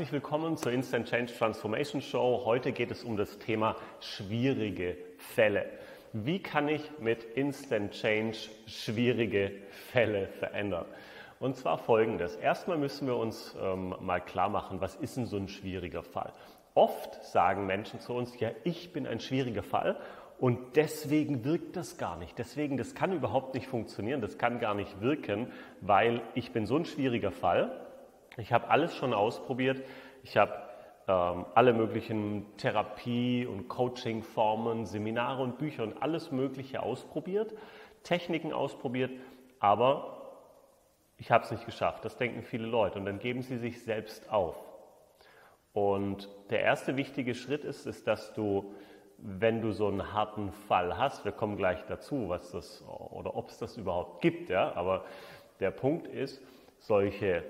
Herzlich willkommen zur Instant Change Transformation Show. Heute geht es um das Thema schwierige Fälle. Wie kann ich mit Instant Change schwierige Fälle verändern? Und zwar folgendes. Erstmal müssen wir uns ähm, mal klar machen, was ist denn so ein schwieriger Fall? Oft sagen Menschen zu uns, ja, ich bin ein schwieriger Fall und deswegen wirkt das gar nicht. Deswegen, das kann überhaupt nicht funktionieren, das kann gar nicht wirken, weil ich bin so ein schwieriger Fall. Ich habe alles schon ausprobiert. Ich habe ähm, alle möglichen Therapie- und Coaching-Formen, Seminare und Bücher und alles Mögliche ausprobiert, Techniken ausprobiert, aber ich habe es nicht geschafft. Das denken viele Leute und dann geben sie sich selbst auf. Und der erste wichtige Schritt ist, ist, dass du, wenn du so einen harten Fall hast, wir kommen gleich dazu, was das oder ob es das überhaupt gibt, ja, aber der Punkt ist, solche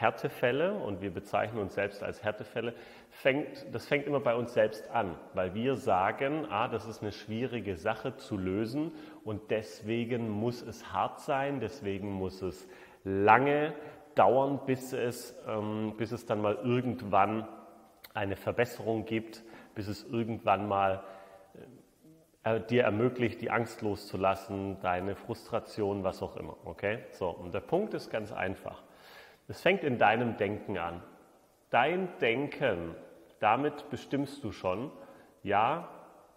Härtefälle, und wir bezeichnen uns selbst als Härtefälle, fängt, das fängt immer bei uns selbst an, weil wir sagen, ah, das ist eine schwierige Sache zu lösen und deswegen muss es hart sein, deswegen muss es lange dauern, bis es, ähm, bis es dann mal irgendwann eine Verbesserung gibt, bis es irgendwann mal äh, dir ermöglicht, die Angst loszulassen, deine Frustration, was auch immer. Okay? So, und der Punkt ist ganz einfach. Es fängt in deinem Denken an. Dein Denken, damit bestimmst du schon, ja,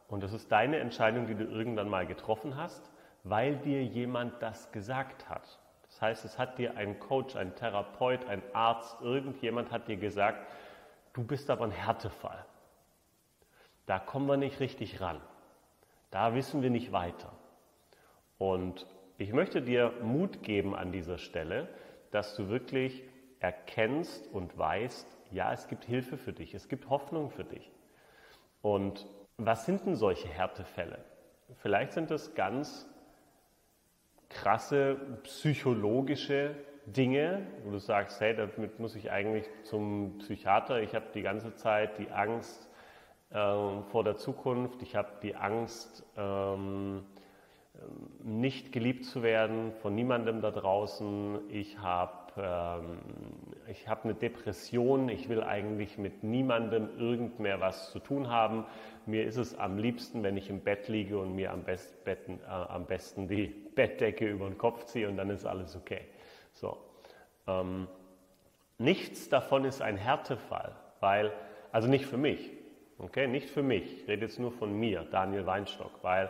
und das ist deine Entscheidung, die du irgendwann mal getroffen hast, weil dir jemand das gesagt hat. Das heißt, es hat dir ein Coach, ein Therapeut, ein Arzt, irgendjemand hat dir gesagt, du bist aber ein Härtefall. Da kommen wir nicht richtig ran. Da wissen wir nicht weiter. Und ich möchte dir Mut geben an dieser Stelle, dass du wirklich erkennst und weißt, ja, es gibt Hilfe für dich, es gibt Hoffnung für dich. Und was sind denn solche Härtefälle? Vielleicht sind es ganz krasse psychologische Dinge, wo du sagst, hey, damit muss ich eigentlich zum Psychiater, ich habe die ganze Zeit die Angst äh, vor der Zukunft, ich habe die Angst, ähm, nicht geliebt zu werden von niemandem da draußen. Ich habe ähm, hab eine Depression, ich will eigentlich mit niemandem irgend mehr was zu tun haben. Mir ist es am liebsten, wenn ich im Bett liege und mir am, best, betten, äh, am besten die Bettdecke über den Kopf ziehe und dann ist alles okay. So. Ähm, nichts davon ist ein Härtefall, weil, also nicht für mich, okay, nicht für mich, ich rede jetzt nur von mir, Daniel Weinstock, weil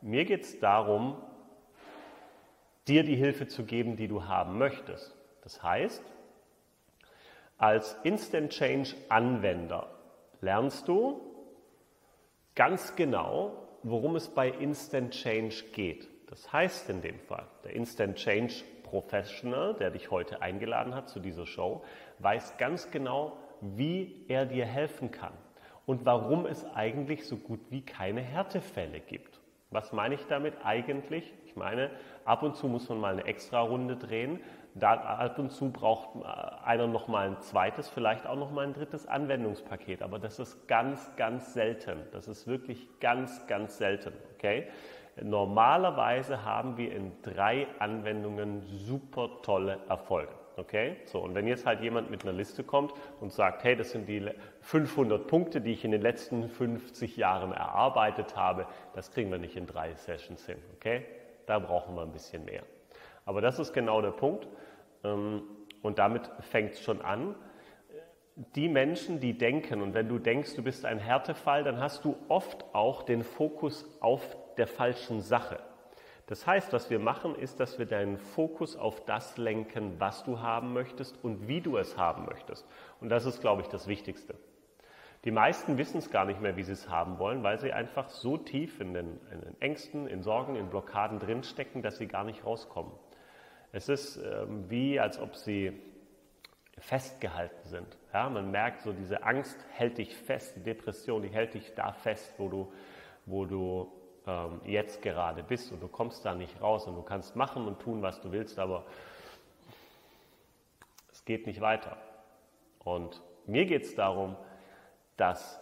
mir geht es darum, dir die Hilfe zu geben, die du haben möchtest. Das heißt, als Instant Change Anwender lernst du ganz genau, worum es bei Instant Change geht. Das heißt in dem Fall, der Instant Change Professional, der dich heute eingeladen hat zu dieser Show, weiß ganz genau, wie er dir helfen kann und warum es eigentlich so gut wie keine Härtefälle gibt. Was meine ich damit eigentlich? Ich meine, ab und zu muss man mal eine extra Runde drehen. Da, ab und zu braucht einer noch mal ein zweites, vielleicht auch noch mal ein drittes Anwendungspaket. Aber das ist ganz, ganz selten. Das ist wirklich ganz, ganz selten. Okay? Normalerweise haben wir in drei Anwendungen super tolle Erfolge. Okay? So, und wenn jetzt halt jemand mit einer Liste kommt und sagt, hey, das sind die 500 Punkte, die ich in den letzten 50 Jahren erarbeitet habe, das kriegen wir nicht in drei Sessions hin. Okay? Da brauchen wir ein bisschen mehr. Aber das ist genau der Punkt. Ähm, und damit fängt es schon an. Die Menschen, die denken, und wenn du denkst, du bist ein Härtefall, dann hast du oft auch den Fokus auf der falschen Sache. Das heißt, was wir machen, ist, dass wir deinen Fokus auf das lenken, was du haben möchtest und wie du es haben möchtest. Und das ist, glaube ich, das Wichtigste. Die meisten wissen es gar nicht mehr, wie sie es haben wollen, weil sie einfach so tief in den, in den Ängsten, in Sorgen, in Blockaden drinstecken, dass sie gar nicht rauskommen. Es ist ähm, wie, als ob sie festgehalten sind. Ja, man merkt so, diese Angst hält dich fest, die Depression, die hält dich da fest, wo du, wo du ähm, jetzt gerade bist und du kommst da nicht raus und du kannst machen und tun, was du willst, aber es geht nicht weiter. Und mir geht es darum, dass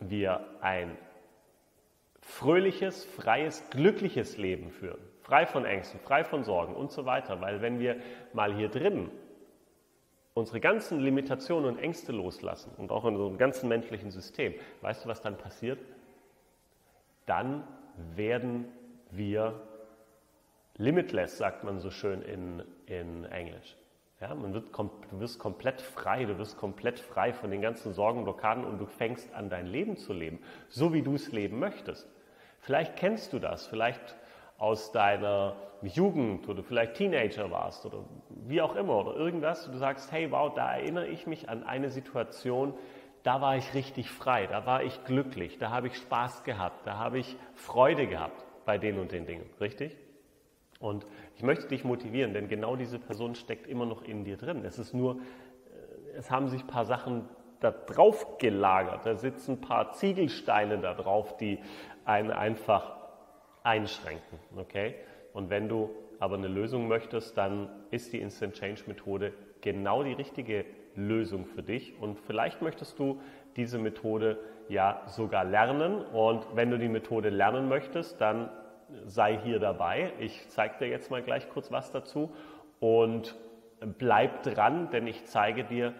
wir ein fröhliches, freies, glückliches Leben führen. Frei von Ängsten, frei von Sorgen und so weiter. Weil wenn wir mal hier drin unsere ganzen Limitationen und Ängste loslassen und auch in unserem ganzen menschlichen System, weißt du, was dann passiert? Dann werden wir limitless, sagt man so schön in, in Englisch. Ja, man wird, du wirst komplett frei, du wirst komplett frei von den ganzen Sorgen, Blockaden und du fängst an, dein Leben zu leben, so wie du es leben möchtest. Vielleicht kennst du das, vielleicht aus deiner Jugend oder vielleicht Teenager warst oder wie auch immer oder irgendwas. Du sagst, hey, wow, da erinnere ich mich an eine Situation, da war ich richtig frei, da war ich glücklich, da habe ich Spaß gehabt, da habe ich Freude gehabt bei den und den Dingen, richtig? Und ich möchte dich motivieren, denn genau diese Person steckt immer noch in dir drin. Es ist nur, äh, es haben sich ein paar Sachen da drauf gelagert. Da sitzen ein paar Ziegelsteine da drauf, die einen einfach einschränken. Okay? Und wenn du aber eine Lösung möchtest, dann ist die Instant Change Methode genau die richtige Lösung für dich. Und vielleicht möchtest du diese Methode ja sogar lernen. Und wenn du die Methode lernen möchtest, dann sei hier dabei. Ich zeige dir jetzt mal gleich kurz was dazu und bleib dran, denn ich zeige dir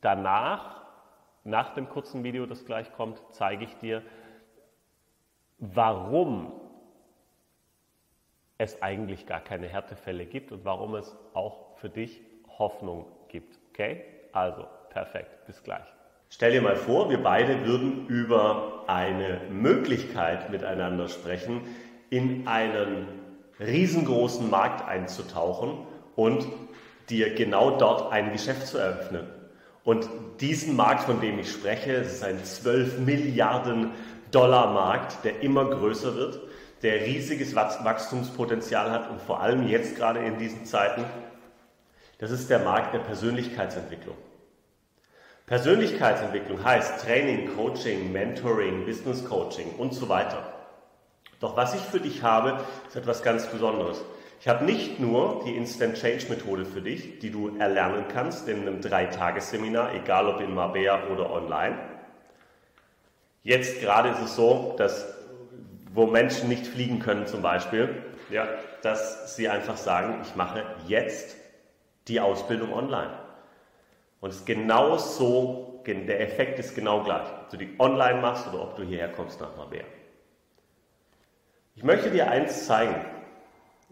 danach, nach dem kurzen Video, das gleich kommt, zeige ich dir, warum es eigentlich gar keine Härtefälle gibt und warum es auch für dich Hoffnung gibt. Okay? Also, perfekt. Bis gleich. Stell dir mal vor, wir beide würden über eine Möglichkeit miteinander sprechen, in einen riesengroßen Markt einzutauchen und dir genau dort ein Geschäft zu eröffnen. Und diesen Markt, von dem ich spreche, ist ein 12 Milliarden Dollar Markt, der immer größer wird, der riesiges Wachstumspotenzial hat und vor allem jetzt gerade in diesen Zeiten, das ist der Markt der Persönlichkeitsentwicklung. Persönlichkeitsentwicklung heißt Training, Coaching, Mentoring, Business Coaching und so weiter. Doch was ich für dich habe, ist etwas ganz Besonderes. Ich habe nicht nur die Instant Change Methode für dich, die du erlernen kannst in einem Dreitagesseminar, egal ob in Marbella oder online. Jetzt gerade ist es so, dass wo Menschen nicht fliegen können zum Beispiel, ja, dass sie einfach sagen, ich mache jetzt die Ausbildung online. Und es ist genau so, der Effekt ist genau gleich. Ob du die online machst oder ob du hierher kommst nach Marbella. Ich möchte dir eins zeigen.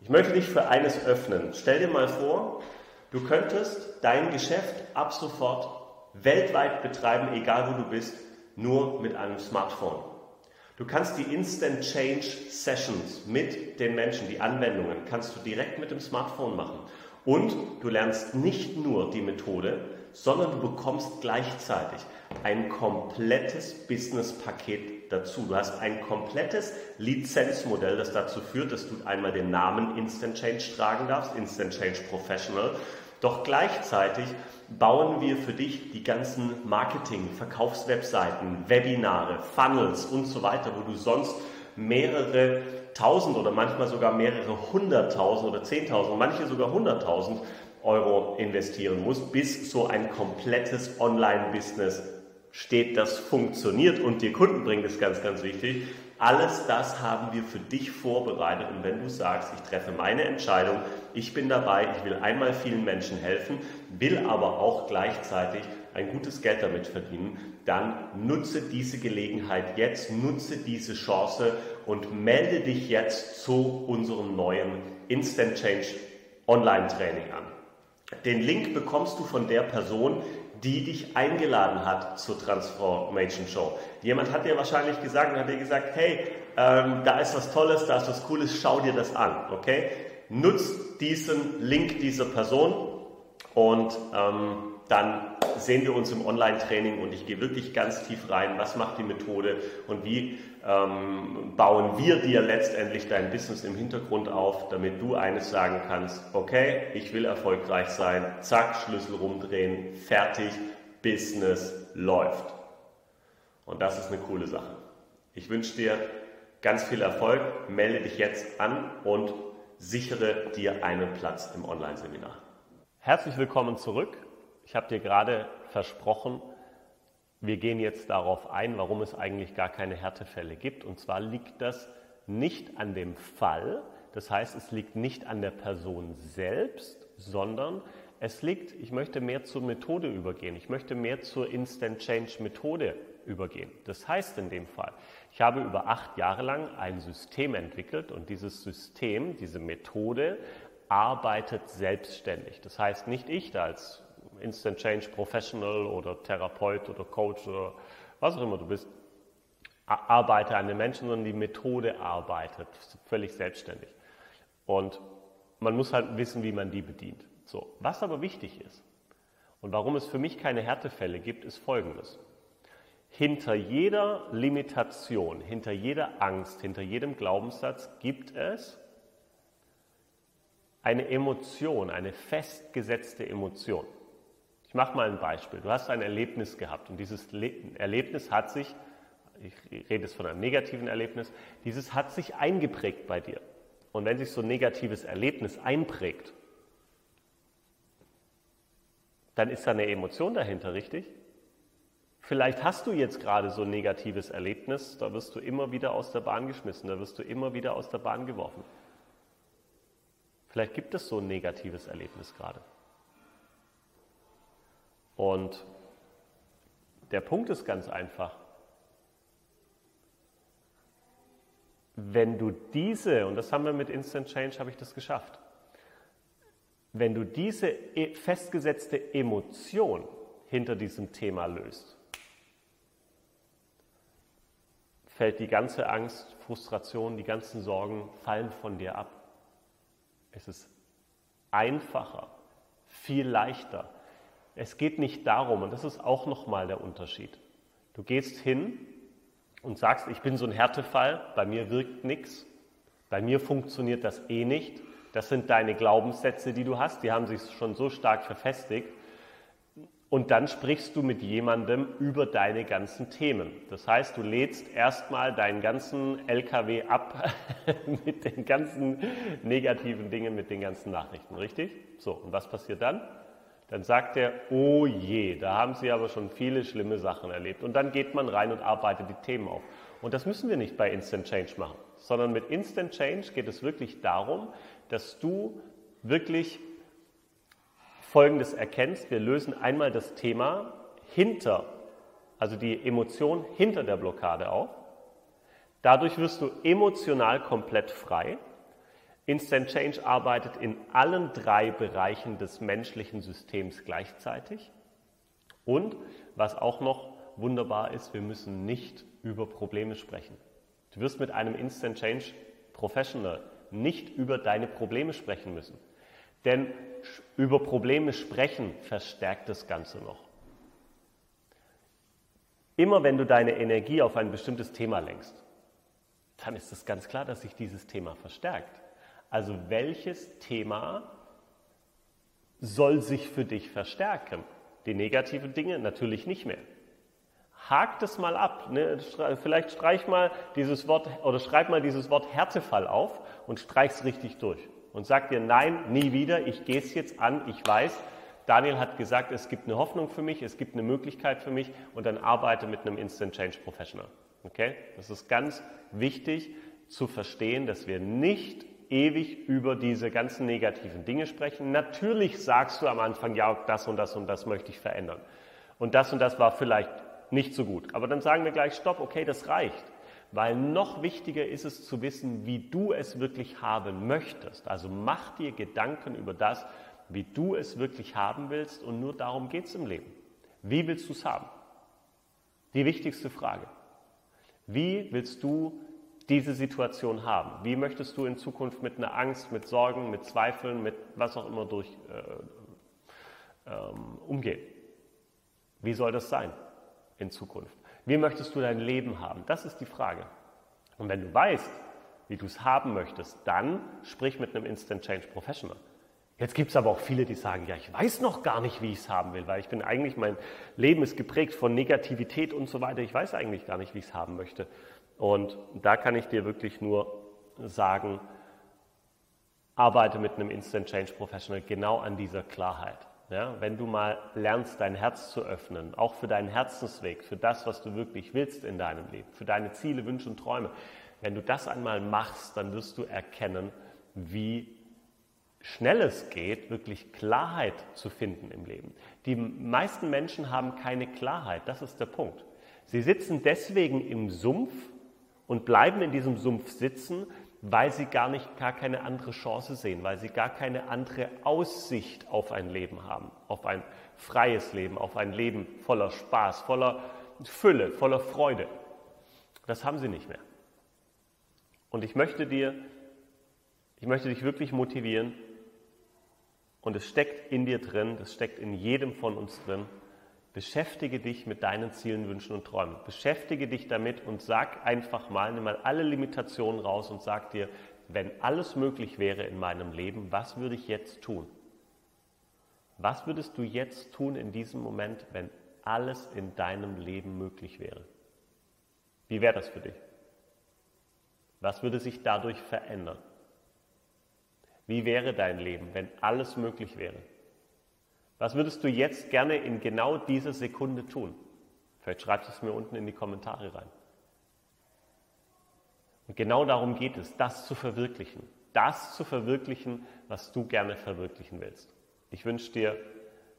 Ich möchte dich für eines öffnen. Stell dir mal vor, du könntest dein Geschäft ab sofort weltweit betreiben, egal wo du bist, nur mit einem Smartphone. Du kannst die Instant Change Sessions mit den Menschen, die Anwendungen, kannst du direkt mit dem Smartphone machen. Und du lernst nicht nur die Methode, sondern du bekommst gleichzeitig ein komplettes Business-Paket dazu. Du hast ein komplettes Lizenzmodell, das dazu führt, dass du einmal den Namen Instant Change tragen darfst, Instant Change Professional. Doch gleichzeitig bauen wir für dich die ganzen Marketing, Verkaufswebseiten, Webinare, Funnels und so weiter, wo du sonst mehrere tausend oder manchmal sogar mehrere hunderttausend oder zehntausend, manche sogar hunderttausend Euro investieren musst, bis so ein komplettes Online-Business steht, das funktioniert und dir Kunden bringt, ist ganz, ganz wichtig. Alles das haben wir für dich vorbereitet und wenn du sagst, ich treffe meine Entscheidung, ich bin dabei, ich will einmal vielen Menschen helfen, will aber auch gleichzeitig ein gutes Geld damit verdienen, dann nutze diese Gelegenheit jetzt, nutze diese Chance und melde dich jetzt zu unserem neuen Instant Change Online Training an. Den Link bekommst du von der Person, die dich eingeladen hat zur Transformation Show. Jemand hat dir wahrscheinlich gesagt und hat dir gesagt, hey, ähm, da ist was Tolles, da ist was Cooles, schau dir das an, okay? Nutz diesen Link dieser Person und ähm, dann sehen wir uns im Online-Training und ich gehe wirklich ganz tief rein, was macht die Methode und wie ähm, bauen wir dir letztendlich dein Business im Hintergrund auf, damit du eines sagen kannst, okay, ich will erfolgreich sein, zack, Schlüssel rumdrehen, fertig, Business läuft. Und das ist eine coole Sache. Ich wünsche dir ganz viel Erfolg, melde dich jetzt an und sichere dir einen Platz im Online-Seminar. Herzlich willkommen zurück. Ich habe dir gerade versprochen, wir gehen jetzt darauf ein, warum es eigentlich gar keine Härtefälle gibt. Und zwar liegt das nicht an dem Fall, das heißt, es liegt nicht an der Person selbst, sondern Es liegt, ich möchte mehr zur Methode übergehen. Ich möchte mehr zur Instant Change Methode übergehen. Das heißt in dem Fall, ich habe über acht Jahre lang ein System entwickelt und dieses System, diese Methode arbeitet selbstständig. Das heißt nicht ich da als Instant Change Professional oder Therapeut oder Coach oder was auch immer du bist, arbeite an den Menschen, sondern die Methode arbeitet völlig selbstständig. Und man muss halt wissen, wie man die bedient. So, was aber wichtig ist und warum es für mich keine Härtefälle gibt, ist folgendes. Hinter jeder Limitation, hinter jeder Angst, hinter jedem Glaubenssatz gibt es eine Emotion, eine festgesetzte Emotion. Ich mache mal ein Beispiel. Du hast ein Erlebnis gehabt und dieses Erlebnis hat sich, ich rede jetzt von einem negativen Erlebnis, dieses hat sich eingeprägt bei dir. Und wenn sich so ein negatives Erlebnis einprägt, dann ist da eine Emotion dahinter, richtig? Vielleicht hast du jetzt gerade so ein negatives Erlebnis, da wirst du immer wieder aus der Bahn geschmissen, da wirst du immer wieder aus der Bahn geworfen. Vielleicht gibt es so ein negatives Erlebnis gerade. Und der Punkt ist ganz einfach. Wenn du diese, und das haben wir mit Instant Change, habe ich das geschafft, wenn du diese e, festgesetzte Emotion hinter diesem Thema löst, fällt die ganze Angst, Frustration, die ganzen Sorgen fallen von dir ab. Es ist einfacher, viel leichter, es geht nicht darum, und das ist auch nochmal der Unterschied. Du gehst hin und sagst, ich bin so ein Härtefall, bei mir wirkt nichts, bei mir funktioniert das eh nicht. Das sind deine Glaubenssätze, die du hast, die haben sich schon so stark verfestigt. Und dann sprichst du mit jemandem über deine ganzen Themen. Das heißt, du lädst erstmal deinen ganzen LKW ab mit den ganzen negativen Dingen, mit den ganzen Nachrichten, richtig? So, und was passiert dann? Dann sagt er, oh je, da haben Sie aber schon viele schlimme Sachen erlebt. Und dann geht man rein und arbeitet die Themen auf. Und das müssen wir nicht bei Instant Change machen, sondern mit Instant Change geht es wirklich darum, dass du wirklich Folgendes erkennst. Wir lösen einmal das Thema hinter, also die Emotion hinter der Blockade auf. Dadurch wirst du emotional komplett frei. Instant Change arbeitet in allen drei Bereichen des menschlichen Systems gleichzeitig. Und was auch noch wunderbar ist, wir müssen nicht über Probleme sprechen. Du wirst mit einem Instant Change Professional nicht über deine Probleme sprechen müssen. Denn über Probleme sprechen verstärkt das Ganze noch. Immer wenn du deine Energie auf ein bestimmtes Thema lenkst, dann ist es ganz klar, dass sich dieses Thema verstärkt. Also welches Thema soll sich für dich verstärken? Die negativen Dinge natürlich nicht mehr. Hakt es mal ab. Ne? Vielleicht streich mal dieses Wort oder schreib mal dieses Wort Härtefall auf und streich es richtig durch. Und sag dir, nein, nie wieder, ich gehe es jetzt an, ich weiß, Daniel hat gesagt, es gibt eine Hoffnung für mich, es gibt eine Möglichkeit für mich und dann arbeite mit einem Instant Change Professional. Okay? Das ist ganz wichtig zu verstehen, dass wir nicht ewig über diese ganzen negativen Dinge sprechen. Natürlich sagst du am Anfang, ja, das und das und das möchte ich verändern. Und das und das war vielleicht nicht so gut. Aber dann sagen wir gleich, stopp, okay, das reicht. Weil noch wichtiger ist es zu wissen, wie du es wirklich haben möchtest. Also mach dir Gedanken über das, wie du es wirklich haben willst. Und nur darum geht es im Leben. Wie willst du es haben? Die wichtigste Frage. Wie willst du diese Situation haben? Wie möchtest du in Zukunft mit einer Angst, mit Sorgen, mit Zweifeln, mit was auch immer durch äh, ähm, umgehen? Wie soll das sein in Zukunft? Wie möchtest du dein Leben haben? Das ist die Frage. Und wenn du weißt, wie du es haben möchtest, dann sprich mit einem Instant Change Professional. Jetzt gibt es aber auch viele, die sagen, ja, ich weiß noch gar nicht, wie ich es haben will, weil ich bin eigentlich, mein Leben ist geprägt von Negativität und so weiter. Ich weiß eigentlich gar nicht, wie ich es haben möchte. Und da kann ich dir wirklich nur sagen, arbeite mit einem Instant Change Professional genau an dieser Klarheit. Ja, wenn du mal lernst, dein Herz zu öffnen, auch für deinen Herzensweg, für das, was du wirklich willst in deinem Leben, für deine Ziele, Wünsche und Träume, wenn du das einmal machst, dann wirst du erkennen, wie schnell es geht, wirklich Klarheit zu finden im Leben. Die meisten Menschen haben keine Klarheit, das ist der Punkt. Sie sitzen deswegen im Sumpf und bleiben in diesem Sumpf sitzen, weil sie gar nicht gar keine andere Chance sehen, weil sie gar keine andere Aussicht auf ein Leben haben, auf ein freies Leben, auf ein Leben voller Spaß, voller Fülle, voller Freude. Das haben sie nicht mehr. Und ich möchte dir, ich möchte dich wirklich motivieren, und es steckt in dir drin, das steckt in jedem von uns drin. Beschäftige dich mit deinen Zielen, Wünschen und Träumen. Beschäftige dich damit und sag einfach mal, nimm mal alle Limitationen raus und sag dir, wenn alles möglich wäre in meinem Leben, was würde ich jetzt tun? Was würdest du jetzt tun in diesem Moment, wenn alles in deinem Leben möglich wäre? Wie wäre das für dich? Was würde sich dadurch verändern? Wie wäre dein Leben, wenn alles möglich wäre? Was würdest du jetzt gerne in genau dieser Sekunde tun? Vielleicht schreibst du es mir unten in die Kommentare rein. Und genau darum geht es, das zu verwirklichen. Das zu verwirklichen, was du gerne verwirklichen willst. Ich wünsche dir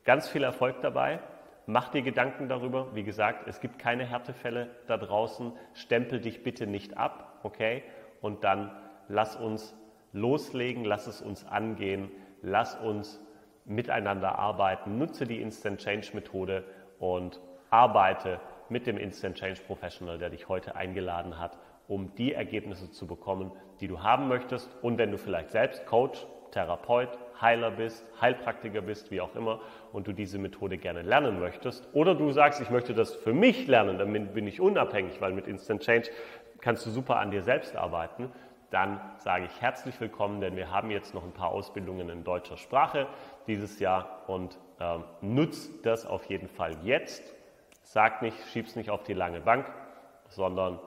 ganz viel Erfolg dabei. Mach dir Gedanken darüber. Wie gesagt, es gibt keine Härtefälle da draußen. Stempel dich bitte nicht ab, okay? Und dann lass uns loslegen, lass es uns angehen, lass uns miteinander arbeiten, nutze die Instant Change Methode und arbeite mit dem Instant Change Professional, der dich heute eingeladen hat, um die Ergebnisse zu bekommen, die du haben möchtest. Und wenn du vielleicht selbst Coach, Therapeut, Heiler bist, Heilpraktiker bist, wie auch immer, und du diese Methode gerne lernen möchtest, oder du sagst, ich möchte das für mich lernen, damit bin ich unabhängig, weil mit Instant Change kannst du super an dir selbst arbeiten, dann sage ich herzlich willkommen, denn wir haben jetzt noch ein paar Ausbildungen in deutscher Sprache dieses Jahr und ähm, nutzt das auf jeden Fall jetzt. Sag nicht, schieb's nicht auf die lange Bank, sondern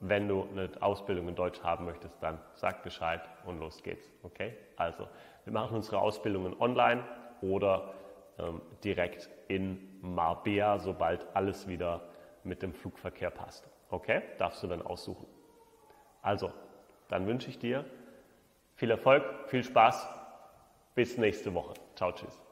wenn du eine Ausbildung in Deutsch haben möchtest, dann sag Bescheid und los geht's. Okay? Also, wir machen unsere Ausbildungen online oder ähm, direkt in Marbella, sobald alles wieder mit dem Flugverkehr passt. Okay? Darfst du dann aussuchen. Also, dann wünsche ich dir viel Erfolg, viel Spaß. Bis nächste Woche. Ciao, tschüss.